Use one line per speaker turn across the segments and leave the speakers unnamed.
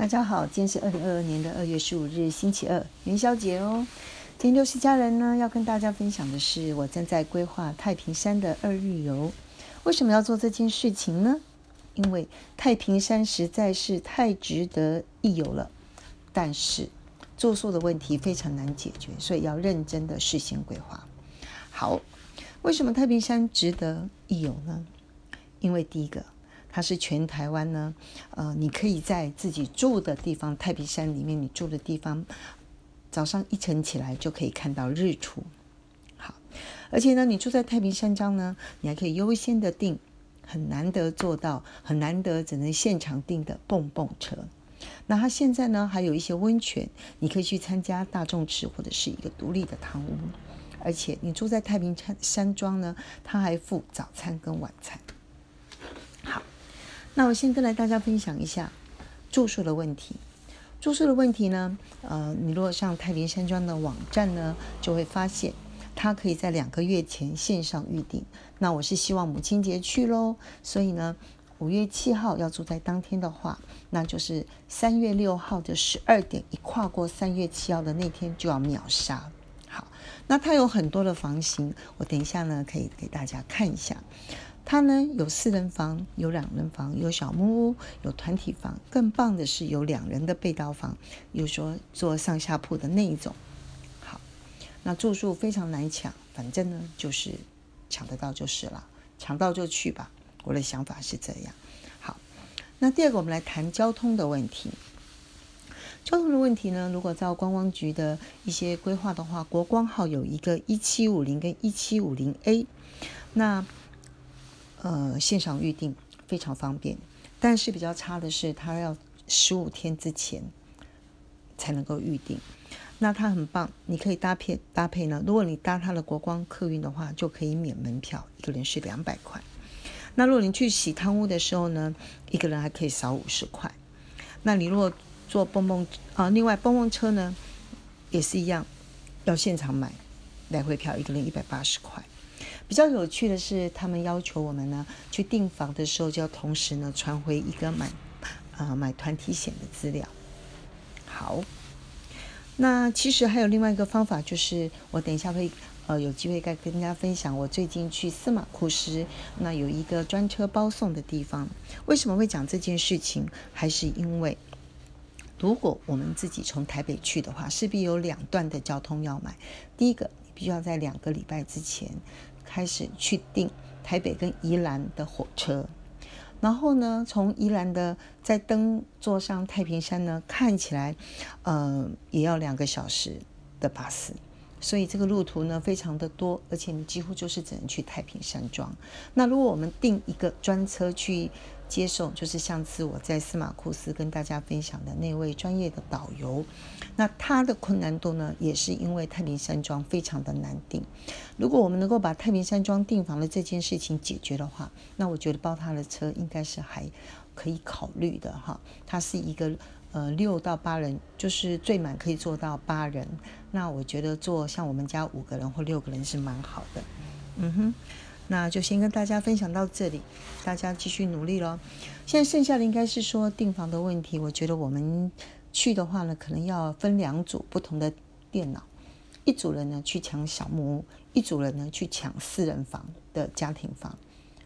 大家好，今天是二零二二年的二月十五日，星期二，元宵节哦。今天六十家人呢，要跟大家分享的是，我正在规划太平山的二日游。为什么要做这件事情呢？因为太平山实在是太值得一游了。但是住宿的问题非常难解决，所以要认真的事先规划。好，为什么太平山值得一游呢？因为第一个。它是全台湾呢，呃，你可以在自己住的地方，太平山里面你住的地方，早上一晨起来就可以看到日出。好，而且呢，你住在太平山庄呢，你还可以优先的订，很难得做到，很难得只能现场订的蹦蹦车。那它现在呢，还有一些温泉，你可以去参加大众池或者是一个独立的汤屋。而且你住在太平山山庄呢，它还附早餐跟晚餐。那我先跟来大家分享一下住宿的问题。住宿的问题呢，呃，你如果上太平山庄的网站呢，就会发现它可以在两个月前线上预定。那我是希望母亲节去喽，所以呢，五月七号要住在当天的话，那就是三月六号的十二点一跨过三月七号的那天就要秒杀。好，那它有很多的房型，我等一下呢可以给大家看一下。它呢有四人房，有两人房，有小木屋，有团体房。更棒的是有两人的被刀房，有说做上下铺的那一种。好，那住宿非常难抢，反正呢就是抢得到就是了，抢到就去吧。我的想法是这样。好，那第二个我们来谈交通的问题。交通的问题呢，如果照观光局的一些规划的话，国光号有一个一七五零跟一七五零 A，那。呃，线上预定非常方便，但是比较差的是，它要十五天之前才能够预定。那它很棒，你可以搭配搭配呢。如果你搭它的国光客运的话，就可以免门票，一个人是两百块。那如果你去洗汤屋的时候呢，一个人还可以少五十块。那你如果坐蹦蹦啊，另外蹦蹦车呢也是一样，要现场买来回票，一个人一百八十块。比较有趣的是，他们要求我们呢去订房的时候，就要同时呢传回一个买啊买团体险的资料。好，那其实还有另外一个方法，就是我等一下会呃有机会再跟大家分享。我最近去司马库斯，那有一个专车包送的地方。为什么会讲这件事情？还是因为如果我们自己从台北去的话，势必有两段的交通要买。第一个，你必须要在两个礼拜之前。开始去订台北跟宜兰的火车，然后呢，从宜兰的再登坐上太平山呢，看起来，呃，也要两个小时的巴士，所以这个路途呢非常的多，而且你几乎就是只能去太平山庄。那如果我们订一个专车去。接受就是上次我在司马库斯跟大家分享的那位专业的导游，那他的困难度呢，也是因为太平山庄非常的难订。如果我们能够把太平山庄订房的这件事情解决的话，那我觉得包他的车应该是还可以考虑的哈。他是一个呃六到八人，就是最满可以坐到八人。那我觉得坐像我们家五个人或六个人是蛮好的。嗯哼。那就先跟大家分享到这里，大家继续努力喽。现在剩下的应该是说订房的问题。我觉得我们去的话呢，可能要分两组不同的电脑，一组人呢去抢小木屋，一组人呢去抢四人房的家庭房。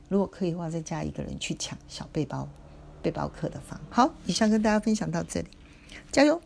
如果可以的话，再加一个人去抢小背包背包客的房。好，以上跟大家分享到这里，加油！